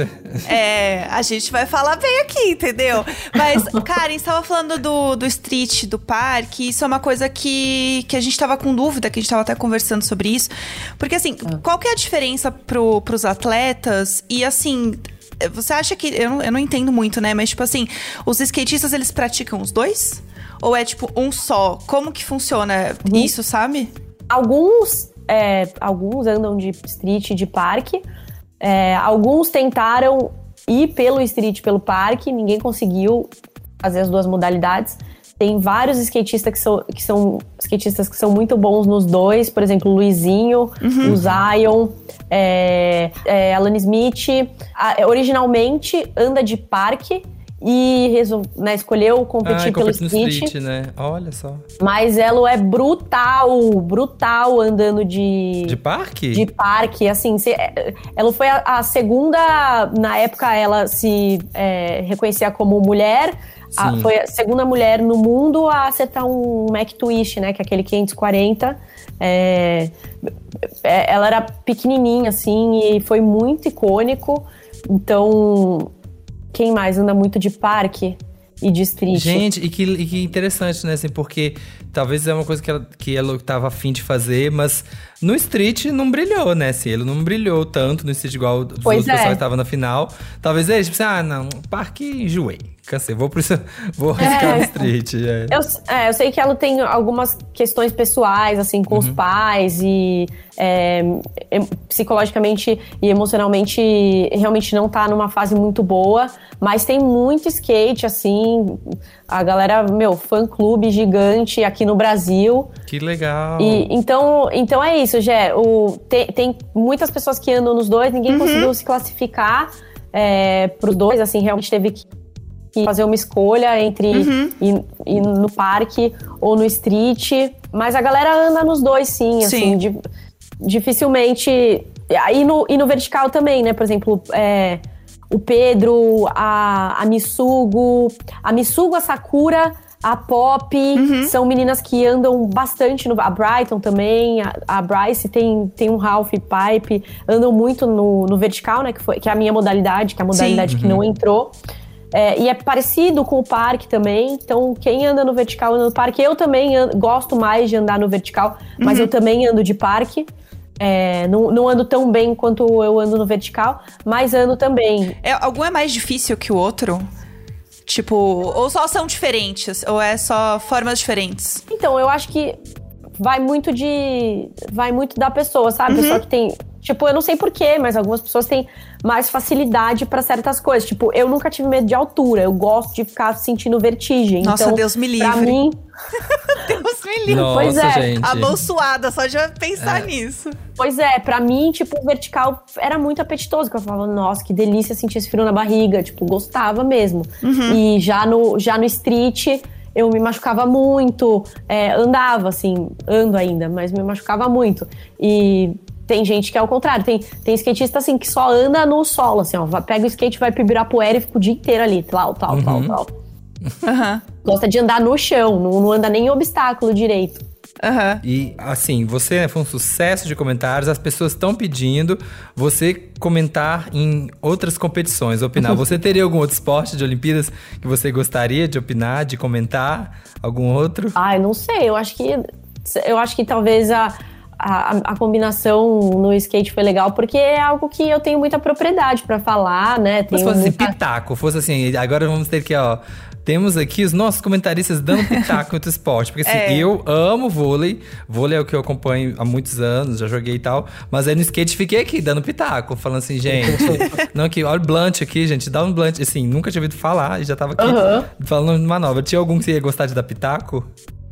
É, a gente vai falar bem aqui, entendeu? Mas, Karen, você tava falando do, do street, do parque, isso é uma coisa que, que a gente tava com dúvida, que a gente tava até conversando sobre isso. Porque, assim, qual que é a diferença pro, pros atletas? E, assim, você acha que. Eu não, eu não entendo muito, né? Mas, tipo assim, os skatistas, eles praticam os dois? Ou é, tipo, um só? Como que funciona isso, sabe? Alguns, é, alguns andam de street e de parque. É, alguns tentaram ir pelo street, pelo parque. Ninguém conseguiu fazer as duas modalidades. Tem vários skatistas que são, que são skatistas que são muito bons nos dois. Por exemplo, o Luizinho, o Zion, é, é, Alan Smith. A- é, originalmente anda de parque e resol- né, escolheu competir Ah, pelo street. street, né? Olha só. Mas ela é brutal, brutal andando de, De parque? de parque. Assim, cê- ela foi a, a segunda, na época ela se é, reconhecia como mulher. A- foi a segunda mulher no mundo a acertar um Mac Twist, né? Que é aquele 540. É, é, ela era pequenininha, assim, e foi muito icônico. Então, quem mais anda muito de parque e de street? Gente, e que, e que interessante, né? Assim, porque talvez é uma coisa que ela, que ela tava afim de fazer, mas no street não brilhou, né? Assim, ele não brilhou tanto no street igual os Pois outros é. pessoal que estavam na final. Talvez ele, tipo assim, ah, não, parque enjoei. Cansei, vou, pro, vou arriscar no street. é. Eu, é, eu sei que ela tem algumas questões pessoais, assim, com os pais e é, psicologicamente e emocionalmente realmente não tá numa fase muito boa, mas tem muito skate, assim, a galera, meu, fã-clube gigante aqui no Brasil. Que legal. E, então, então é isso, Gé. O, tem, tem muitas pessoas que andam nos dois, ninguém conseguiu se classificar é, pros dois, assim, realmente teve que que fazer uma escolha entre ir, ir no parque ou no street. Mas a galera anda nos dois, sim, Sim. assim, di- dificilmente. E no, e no vertical também, né? Por exemplo, é, o Pedro, a, a Missugo, a Missugo, a Sakura, a Pop, são meninas que andam bastante no. A Brighton também, a, a Bryce tem, tem um Ralph Pipe, andam muito no, no vertical, né? Que, foi, que é a minha modalidade, que é a modalidade que não entrou. É, e é parecido com o parque também. Então, quem anda no vertical anda no parque. Eu também an- gosto mais de andar no vertical, mas eu também ando de parque. É, não, não ando tão bem quanto eu ando no vertical, mas ando também. É, algum é mais difícil que o outro? Tipo, ou só são diferentes? Ou é só formas diferentes? Então, eu acho que vai muito de. Vai muito da pessoa, sabe? Pessoa que tem. Tipo, eu não sei porquê, mas algumas pessoas têm mais facilidade pra certas coisas. Tipo, eu nunca tive medo de altura. Eu gosto de ficar sentindo vertigem. Nossa, então, Deus me Pra livre. mim, Deus me livre. Nossa, pois é, gente. A mão suada, só de pensar nisso. Pois é, pra mim, tipo, o vertical era muito apetitoso, que eu falava, nossa, que delícia sentir esse frio na barriga, tipo, gostava mesmo. E já no, já no street, eu me machucava muito, é, andava, assim, ando ainda, mas me machucava muito. E tem gente que é o contrário. Tem, tem skatista assim que só anda no solo, assim, ó. vai- Pega o skate, vai pro Ibirapuera e fica o dia inteiro ali, tal, tal, tal, Uhum. tal. Aham, Gosta de andar no chão, não, não anda nem em obstáculo direito. aham. E assim, você foi um sucesso de comentários, as pessoas estão pedindo você comentar em outras competições, opinar. Você teria algum outro esporte de Olimpíadas que você gostaria de opinar, de comentar? Algum outro? Ai, não sei, eu acho que. Eu acho que talvez a. A, a combinação no skate foi legal porque é algo que eu tenho muita propriedade pra falar, né? Tenho se fosse muita- pitaco, fosse assim, agora vamos ter que, ó. Temos aqui os nossos comentaristas dando pitaco outro esporte. Porque assim, É. eu amo vôlei. Vôlei é o que eu acompanho há muitos anos, já joguei e tal. Mas aí no skate fiquei aqui, dando pitaco, falando assim, gente. não, aqui, olha o blunt aqui, gente. Dá um blunt. Assim, nunca tinha ouvido falar e já tava aqui falando uma nova. Tinha algum que você ia gostar de dar pitaco?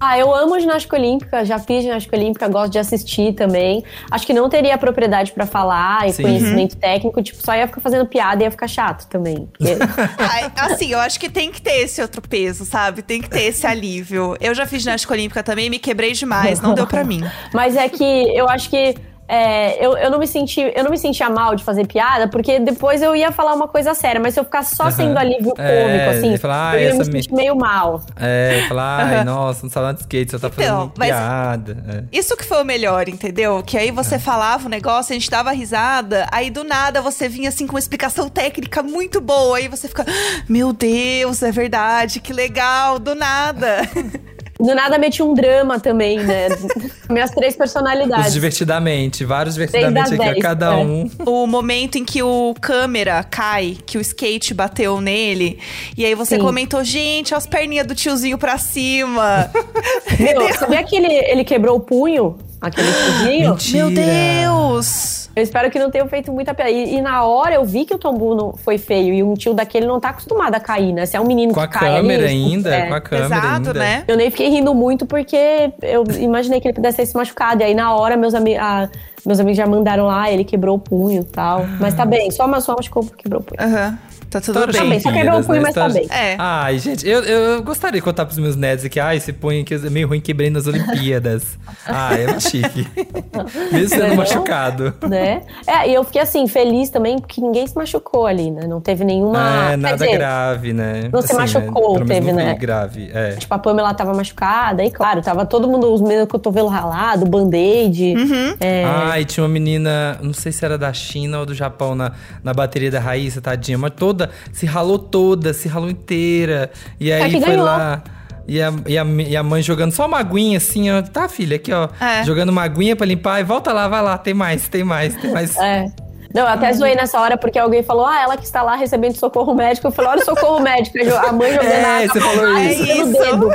Ah, eu amo ginástica olímpica, já fiz ginástica olímpica, gosto de assistir também. Acho que não teria propriedade pra falar e Sim. conhecimento técnico, tipo, só ia ficar fazendo piada e ia ficar chato também. Assim, eu acho que tem que ter esse outro peso, sabe? Tem que ter esse alívio. Eu já fiz ginástica olímpica também, me quebrei demais, não deu pra mim. Mas é que eu acho que é, eu, eu, não me senti, eu não me sentia mal de fazer piada, porque depois eu ia falar uma coisa séria, mas se eu ficar só sendo alívio cômico, É, assim, ia falar, ah, eu ia me sentir meio mal. É, falar, ai, nossa, não sabe nada de skate, você tá Então, fazendo mas- piada. É. Isso que foi o melhor, entendeu? Que aí você falava o negócio, a gente dava risada, aí do nada você vinha assim com uma explicação técnica muito boa, aí você fica, "Ah, meu Deus, é verdade, que legal, do nada. Do nada meti um drama também, né? Minhas três personalidades. Os divertidamente, vários divertidamente aqui, ó, dez, cada é. um. o momento em que o câmera cai, que o skate bateu nele, e aí você Sim. comentou, gente, olha as perninhas do tiozinho pra cima. Meu, sabia que ele, ele quebrou o punho? Aquele tiozinho? Mentira. Meu Deus! Eu espero que não tenham feito muita piada. E, e na hora eu vi que o tombu não foi feio. E um tio daquele não tá acostumado a cair, né? Se é um menino Com a que cai câmera ali, ainda, é. com a câmera Pesado, ainda. né? Eu nem fiquei rindo muito porque eu imaginei que ele pudesse ter se machucado. E aí na hora meus, ami ah, meus amigos já mandaram lá, ele quebrou o punho e tal. Mas tá bem, só, só machucou porque quebrou o punho. Aham, tá tudo Histórias bem. só quebrou o punho, né? mas tá bem. É. Ai, gente, eu, eu gostaria de contar pros meus netos que, ai, esse punho aqui é meio ruim, quebrei nas Olimpíadas. ai, é muito chique. Mesmo sendo Não. machucado. Né? É, e eu fiquei assim, feliz também, porque ninguém se machucou ali, né? Não teve nenhuma. É, nada dizer, grave, né? não se machucou, Pelo menos teve, né? grave, é. Tipo, a Pamela tava machucada, e claro, tava todo mundo, os meninos cotovelo ralado, band-aid. Uhum. É, Ah, e tinha uma menina, não sei se era da China ou do Japão, na, na bateria da Raíssa, tadinha, mas toda, se ralou toda, se ralou inteira. E aí que foi ganhou. lá. E a, e, a, e a mãe jogando só uma aguinha assim, ó. Tá, filha, aqui, ó. É. Jogando uma aguinha pra limpar e volta lá, vai lá, tem mais, tem mais, tem mais. É. Não, eu até zoei nessa hora porque alguém falou, ah, ela que está lá recebendo socorro médico. Eu falei, olha o socorro médico. A mãe jogando É, água você falou isso. pelo Isso. dedo.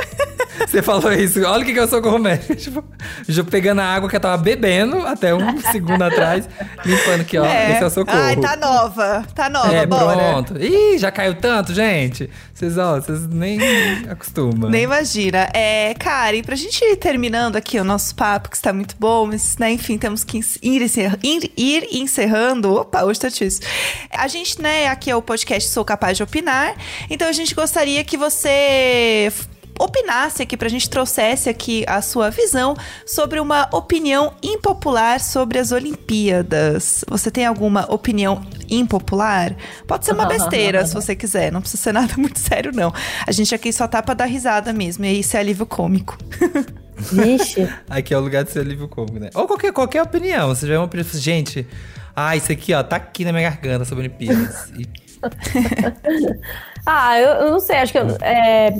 Você falou isso. Olha o que, que é o socorro médico. Tipo, pegando a água que eu tava bebendo até um segundo atrás, limpando aqui, ó. Esse é o socorro. Ai, tá nova. Tá nova, É, bora. pronto. Ih, já caiu tanto, gente. Vocês, ó, vocês nem acostumam. Nem imagina. É, cara, e pra gente ir terminando aqui o nosso papo, que está muito bom, mas, né, enfim, temos que ir, encerra- ir- ir encerrando. Opa, hoje tá difícil. A gente, né, aqui é o podcast Sou Capaz de Opinar, então a gente gostaria que você opinasse aqui, pra gente trouxesse aqui a sua visão sobre uma opinião impopular sobre as Olimpíadas. Você tem alguma opinião impopular? Pode ser uma besteira, se você quiser. Não precisa ser nada muito sério, não. A gente aqui só tá pra dar risada mesmo. E isso é alívio cômico. Vixe. Aqui é o lugar de ser alívio cômico, né? Ou qualquer, qualquer opinião. Você tiver uma opinião, assim, gente, ah, isso aqui, ó, tá aqui na minha garganta sobre Olimpíadas. E- Ah, eu, eu não sei, acho que eu- é,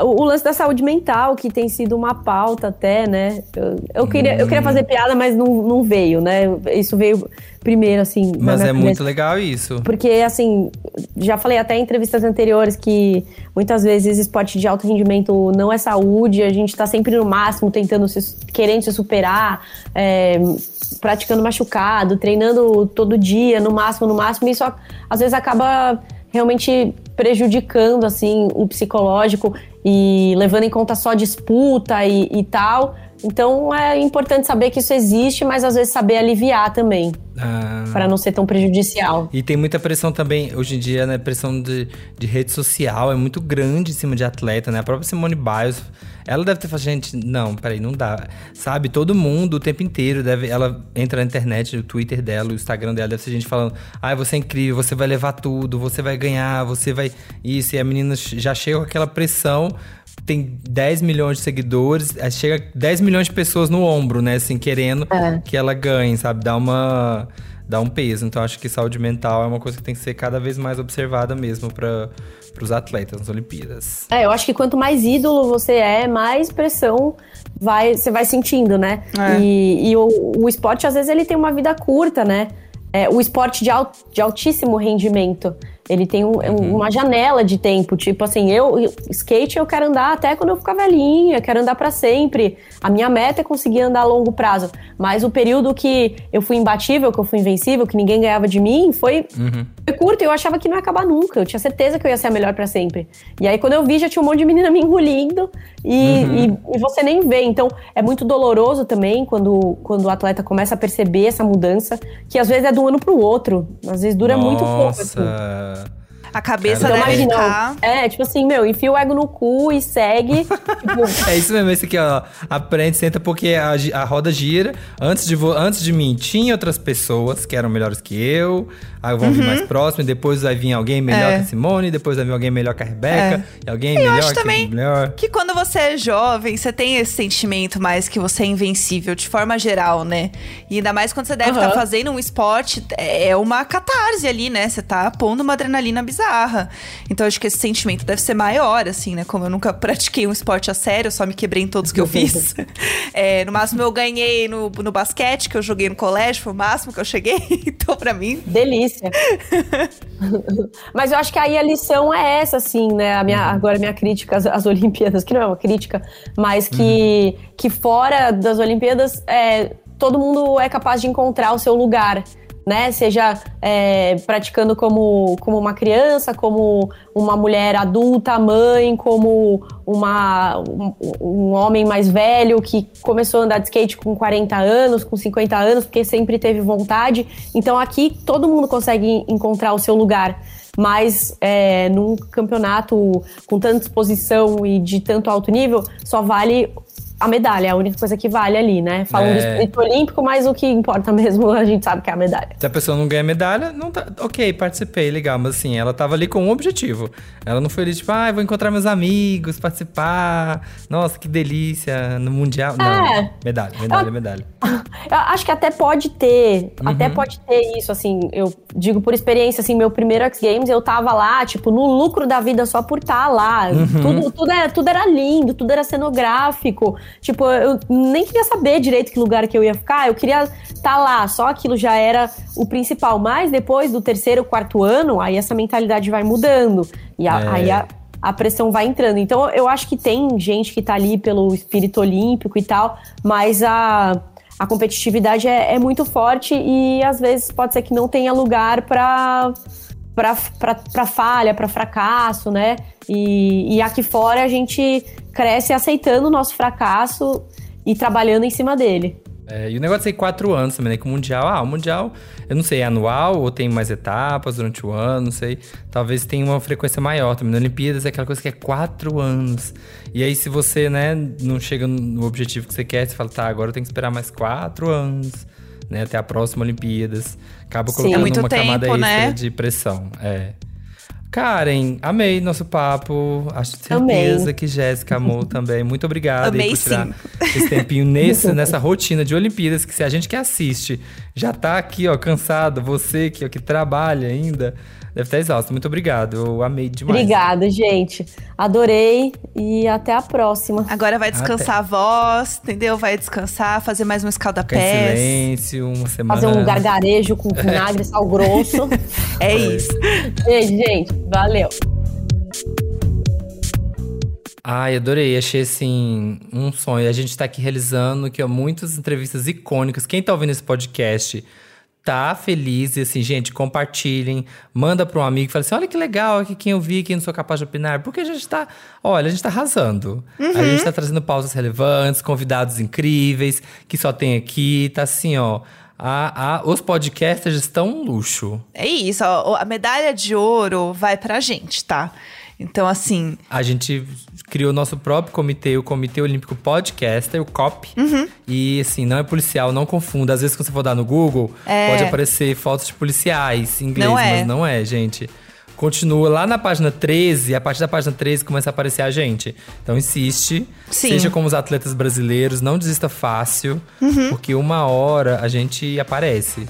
o, o lance da saúde mental, que tem sido uma pauta até, né? Eu, eu queria, eu queria fazer piada, mas não, não veio, né? Isso veio primeiro, assim. Mas é cabeça. muito legal isso. Porque, assim, já falei até em entrevistas anteriores que muitas vezes esporte de alto rendimento não é saúde, a gente tá sempre no máximo, tentando se, querendo se superar, é, praticando machucado, treinando todo dia, no máximo, no máximo, e isso às vezes acaba realmente prejudicando, assim, o psicológico e levando em conta só disputa e, e tal. Então é importante saber que isso existe, mas às vezes saber aliviar também, Ah. para não ser tão prejudicial. E tem muita pressão também, hoje em dia, né? Pressão de, de rede social é muito grande em cima de atleta, né? A própria Simone Biles, ela deve ter falado, gente, não, peraí, não dá. Sabe, todo mundo o tempo inteiro deve. Ela entra na internet, o Twitter dela, o Instagram dela, deve ser gente falando: ai, você é incrível, você vai levar tudo, você vai ganhar, você vai. Isso, e a menina já chega com aquela pressão. Tem 10 milhões de seguidores, chega 10 milhões de pessoas no ombro, né? Assim, querendo É. que ela ganhe, sabe? Dá uma. Dá um peso. Então acho que saúde mental é uma coisa que tem que ser cada vez mais observada mesmo para os atletas nas Olimpíadas. É, eu acho que quanto mais ídolo você é, mais pressão vai, você vai sentindo, né? É. E, e o, o esporte, às vezes, ele tem uma vida curta, né? É, o esporte de, al- de altíssimo rendimento. Ele tem um- Uhum. uma janela de tempo. Tipo assim, eu, skate eu quero andar até quando eu ficar velhinha, quero andar pra sempre. A minha meta é conseguir andar a longo prazo. Mas o período que eu fui imbatível, que eu fui invencível, que ninguém ganhava de mim, foi, foi curto. e Eu achava que não ia acabar nunca. Eu tinha certeza que eu ia ser a melhor pra sempre. E aí, quando eu vi, já tinha um monte de menina me engolindo e, e- e você nem vê. Então, é muito doloroso também quando, quando o atleta começa a perceber essa mudança, que às vezes é de um ano pro outro. Às vezes dura muito pouco. assim. A cabeça Então, deve imagina, ficar. É, tipo assim, meu, enfia o ego no cu e segue. tipo, É isso mesmo, esse aqui, ó. Aprende, senta porque a, a roda gira. Antes de, antes de mim, tinha outras pessoas que eram melhores que eu. Aí vão vir mais próximo. Depois vai vir alguém melhor Uhum. É. que a Simone. Depois vai vir alguém melhor que a Rebeca. E alguém Eu melhor acho que também melhor. que quando você é jovem, você tem esse sentimento mais que você é invencível, de forma geral, né? E ainda mais quando você deve estar Aham. fazendo um esporte, é uma catarse ali, né? Você tá pondo uma adrenalina bizarra. Então acho que esse sentimento deve ser maior, assim, né? Como eu nunca pratiquei um esporte a sério, eu só me quebrei em todos que eu fiz. É, no máximo eu ganhei no, no basquete, que eu joguei no colégio, foi o máximo que eu cheguei. então, pra mim, Delícia. Mas eu acho que aí a lição é essa, assim, né? A minha, agora a minha crítica às, às Olimpíadas, que não é uma crítica, mas que, que fora das Olimpíadas, é, todo mundo é capaz de encontrar o seu lugar. Né? Seja é, praticando como, como uma criança, como uma mulher adulta, mãe, como uma, um, um homem mais velho que começou a andar de skate com 40 anos, com 50 anos, porque sempre teve vontade. Então aqui todo mundo consegue encontrar o seu lugar. Mas é, num campeonato com tanta exposição e de tanto alto nível, só vale a medalha, é a única coisa que vale ali, né? Falando do É. espírito olímpico, mas o que importa mesmo, a gente sabe que é a medalha. Se a pessoa não ganha medalha, não tá. Ok, participei, legal. Mas assim, ela tava ali com um objetivo. Ela não foi ali, tipo, ah, vou encontrar meus amigos, participar. Nossa, que delícia. No Mundial. Não. É. Medalha, medalha, medalha. Eu acho que até pode ter, até Uhum. pode ter isso, assim, eu digo por experiência, assim, meu primeiro X Games, eu tava lá, tipo, no lucro da vida só por estar lá. Uhum. Tudo, tudo, era, tudo era lindo, tudo era cenográfico. Tipo, eu nem queria saber direito que lugar que eu ia ficar, eu queria estar lá, só aquilo já era o principal. Mas depois do terceiro, quarto ano, aí essa mentalidade vai mudando. E a- É. aí a, a pressão vai entrando. Então eu acho que tem gente que tá ali pelo espírito olímpico e tal, mas a, a competitividade é, é muito forte e às vezes pode ser que não tenha lugar para para falha, para fracasso, né? E, e aqui fora a gente cresce aceitando o nosso fracasso e trabalhando em cima dele. É, e o negócio é quatro anos também, né? Que o Mundial, ah, o Mundial, eu não sei, é anual ou tem mais etapas durante o ano, não sei. Talvez tenha uma frequência maior também. Na Olimpíadas é aquela coisa que é quatro anos. E aí, se você, né, não chega no objetivo que você quer, você fala, tá, agora eu tenho que esperar mais quatro anos, né? Até a próxima Olimpíadas. Acaba Sim. colocando É muito uma camada tempo, extra né? de pressão. É. Karen, amei nosso papo. Acho Amei. certeza que Jéssica amou também. Muito obrigada Amei por tirar sim. esse tempinho nesse, nessa rotina de Olimpíadas, que se a gente que assiste já tá aqui, ó, cansado, você que, ó, que trabalha ainda, deve estar exausto. Muito obrigado, eu amei demais. Obrigada, gente. Adorei e até a próxima. agora vai descansar a voz, entendeu? Vai descansar, fazer mais um escaldapés. silêncio, uma semana. Fazer um gargarejo com vinagre, sal grosso. É isso. Beijo, gente. Valeu. Ai, adorei. Achei, assim, um sonho. A gente tá aqui realizando que, ó, muitas entrevistas icônicas. Quem tá ouvindo esse podcast tá feliz e assim, gente, compartilhem, manda para um amigo, fala assim: "Olha que legal aqui quem eu vi, quem não sou capaz de opinar", porque a gente tá, olha, a gente tá arrasando. A gente tá trazendo pausas relevantes, convidados incríveis, que só tem aqui, tá assim, ó, a, a, os podcasters estão um luxo. É isso, ó, a medalha de ouro vai pra gente, tá? Então, assim, A gente criou nosso próprio comitê, o Comitê Olímpico Podcaster, o COP. Uhum. E assim, não é policial, não confunda. Às vezes, quando você for dar no Google, É. pode aparecer fotos de policiais em inglês, Não é. mas não é, gente. Continua lá na página 13, a partir da página 13 começa a aparecer a gente. Então insiste, Sim. seja como os atletas brasileiros, não desista fácil, Uhum. porque uma hora a gente aparece.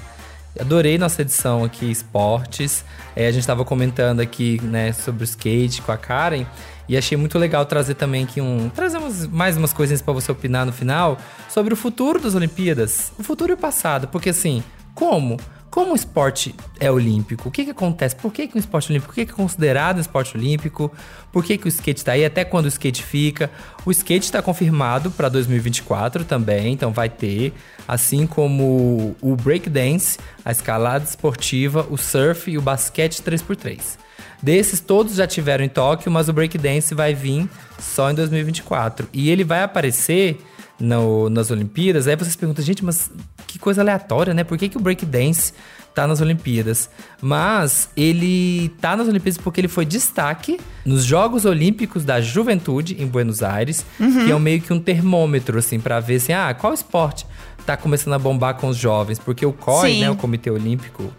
Adorei nossa edição aqui, esportes. É, a gente estava comentando aqui, né, sobre o skate com a Karen. E achei muito legal trazer também aqui um. Trazer umas- mais umas coisinhas para você opinar no final sobre o futuro das Olimpíadas. O futuro e o passado. Porque assim, como? Como o esporte é olímpico? O que, que acontece? Por que, que o esporte olímpico? Por que, que é considerado um esporte olímpico? Por que, que o skate tá aí? Até quando o skate fica? O skate está confirmado para 2024 também, então vai ter. Assim como o breakdance, a escalada esportiva, o surf e o basquete 3x3. Desses, todos já tiveram em Tóquio, mas o breakdance vai vir só em 2024. E ele vai aparecer no- nas Olimpíadas. Aí vocês perguntam, gente, mas que coisa aleatória, né? Por que, que o breakdance tá nas Olimpíadas? Mas ele tá nas Olimpíadas porque ele foi destaque nos Jogos Olímpicos da Juventude em Buenos Aires, que é meio que um termômetro, assim, pra ver assim, ah, qual esporte tá começando a bombar com os jovens? Porque o COI, Sim. né, o Comitê Olímpico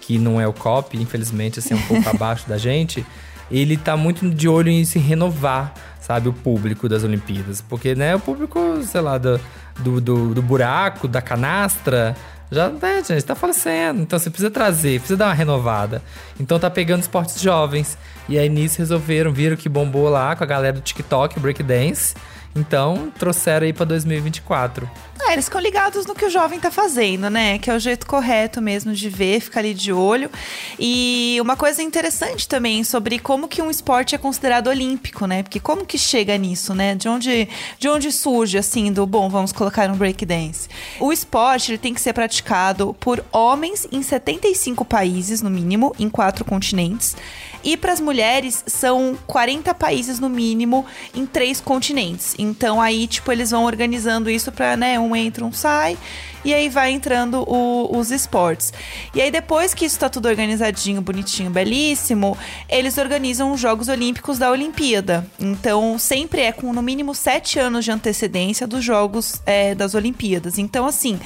que não é o COP, infelizmente, assim, é um pouco abaixo da gente, ele tá muito de olho em se renovar, sabe, o público das Olimpíadas. Porque, né, o público, sei lá, do, do, do, do buraco, da canastra, já, né, gente, tá falecendo. Então você precisa trazer, precisa dar uma renovada. Então tá pegando esportes jovens. E aí nisso resolveram, viram que bombou lá com a galera do TikTok, breakdance. Então trouxeram aí pra 2024. É, eles ficam ligados no que o jovem tá fazendo, né? Que é o jeito correto mesmo de ver, ficar ali de olho. E uma coisa interessante também sobre como que um esporte é considerado olímpico, né? Porque como que chega nisso, né? De onde, de onde surge, assim, do bom, vamos colocar um breakdance. O esporte ele tem que ser praticado por homens em 75 países, no mínimo, em quatro continentes. E para as mulheres são 40 países no mínimo em três continentes. Então aí, tipo, eles vão organizando isso para, né, um entra, um sai. E aí vai entrando o- os esportes. E aí, depois que isso tá tudo organizadinho, bonitinho, belíssimo, eles organizam os Jogos Olímpicos da Olimpíada. Então, sempre é com no mínimo sete anos de antecedência dos Jogos é, das Olimpíadas. Então, assim,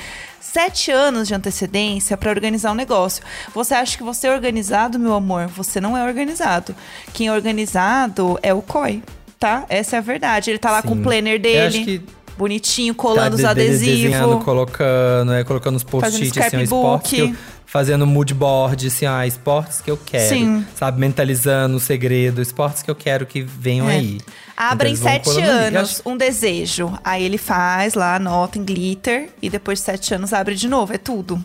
sete anos de antecedência para organizar um negócio. Você acha que você é organizado, meu amor? Você não é organizado. Quem é organizado é o COI, tá? Essa é a verdade. Ele tá lá com o Sim. planner dele. Bonitinho, colando Tá os de- de- Desenhando, adesivos. colocando, é, colocando os post-its, assim, scrapbook. Fazendo mood board, assim, ah, esportes que eu quero. Sim. Sabe, mentalizando o segredo, esportes que eu quero que venham É. aí. Abre em Então, vão sete anos um desejo. Aí ele faz lá, anota em glitter. E depois de sete anos abre de novo. É tudo.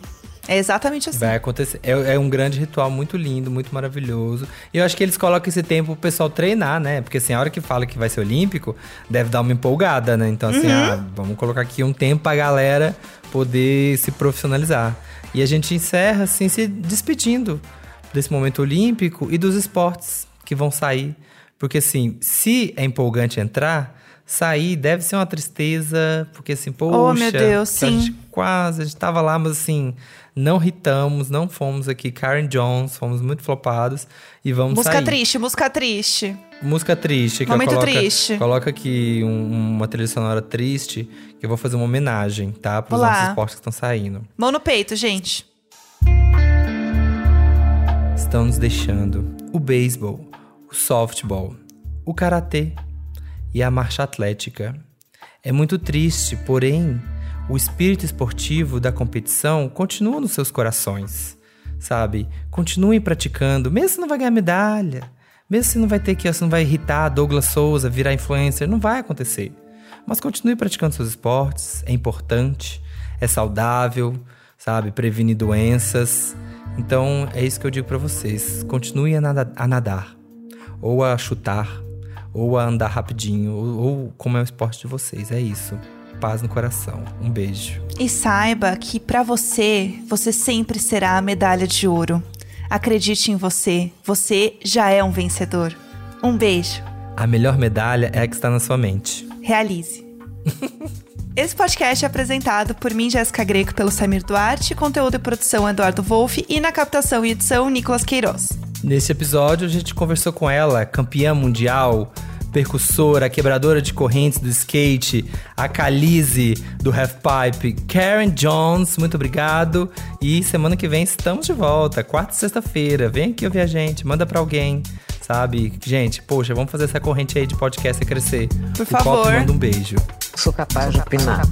É exatamente assim. Vai acontecer. É, é um grande ritual muito lindo, muito maravilhoso. E eu acho que eles colocam esse tempo pro pessoal treinar, né? Porque assim, a hora que fala que vai ser olímpico, deve dar uma empolgada, né? Então, assim, Uhum. ah, vamos colocar aqui um tempo pra galera poder se profissionalizar. E a gente encerra, assim, se despedindo desse momento olímpico e dos esportes que vão sair. Porque, assim, se é empolgante entrar, sair deve ser uma tristeza, porque assim, poxa, Oh, meu Deus, que a sim. gente quase, a gente tava lá, mas assim, não ritamos, não fomos aqui Karen Jones, fomos muito flopados e vamos música sair. triste, música triste. Música triste. Que Momento coloca, triste. Coloca aqui um- uma trilha sonora triste, que eu vou fazer uma homenagem, tá? Para os nossos esportes que estão saindo. Mão no peito, gente. Estão nos deixando o beisebol, o softball, o karatê e a marcha atlética. É muito triste, porém, o espírito esportivo da competição continua nos seus corações, sabe? Continuem praticando, mesmo se não vai ganhar medalha, mesmo se não vai ter que, você não vai irritar Douglas Souza, virar influencer, não vai acontecer. Mas continue praticando seus esportes, é importante, é saudável, sabe? Previne doenças. Então é isso que eu digo pra vocês. Continue a, nada- a nadar, ou a chutar, ou a andar rapidinho, ou, ou como é o esporte de vocês. É isso. Paz no coração. Um beijo. E saiba que pra você, você sempre será a medalha de ouro. Acredite em você, você já é um vencedor. Um beijo. A melhor medalha é a que está na sua mente. Realize. Esse podcast é apresentado por mim, Jéssica Greco, pelo Samir Duarte, conteúdo e produção Eduardo Wolff e na captação e edição Nicolas Queiroz. Nesse episódio, a gente conversou com ela, campeã mundial, percussora, quebradora de correntes do skate, a Calize do Half Pipe, Karen Jones, muito obrigado. E semana que vem estamos de volta, quarta e sexta-feira. Vem aqui ouvir a gente, manda pra alguém, sabe? Gente, poxa, vamos fazer essa corrente aí de podcast crescer. Por o Pop favor. manda um beijo. Sou capaz de opinar.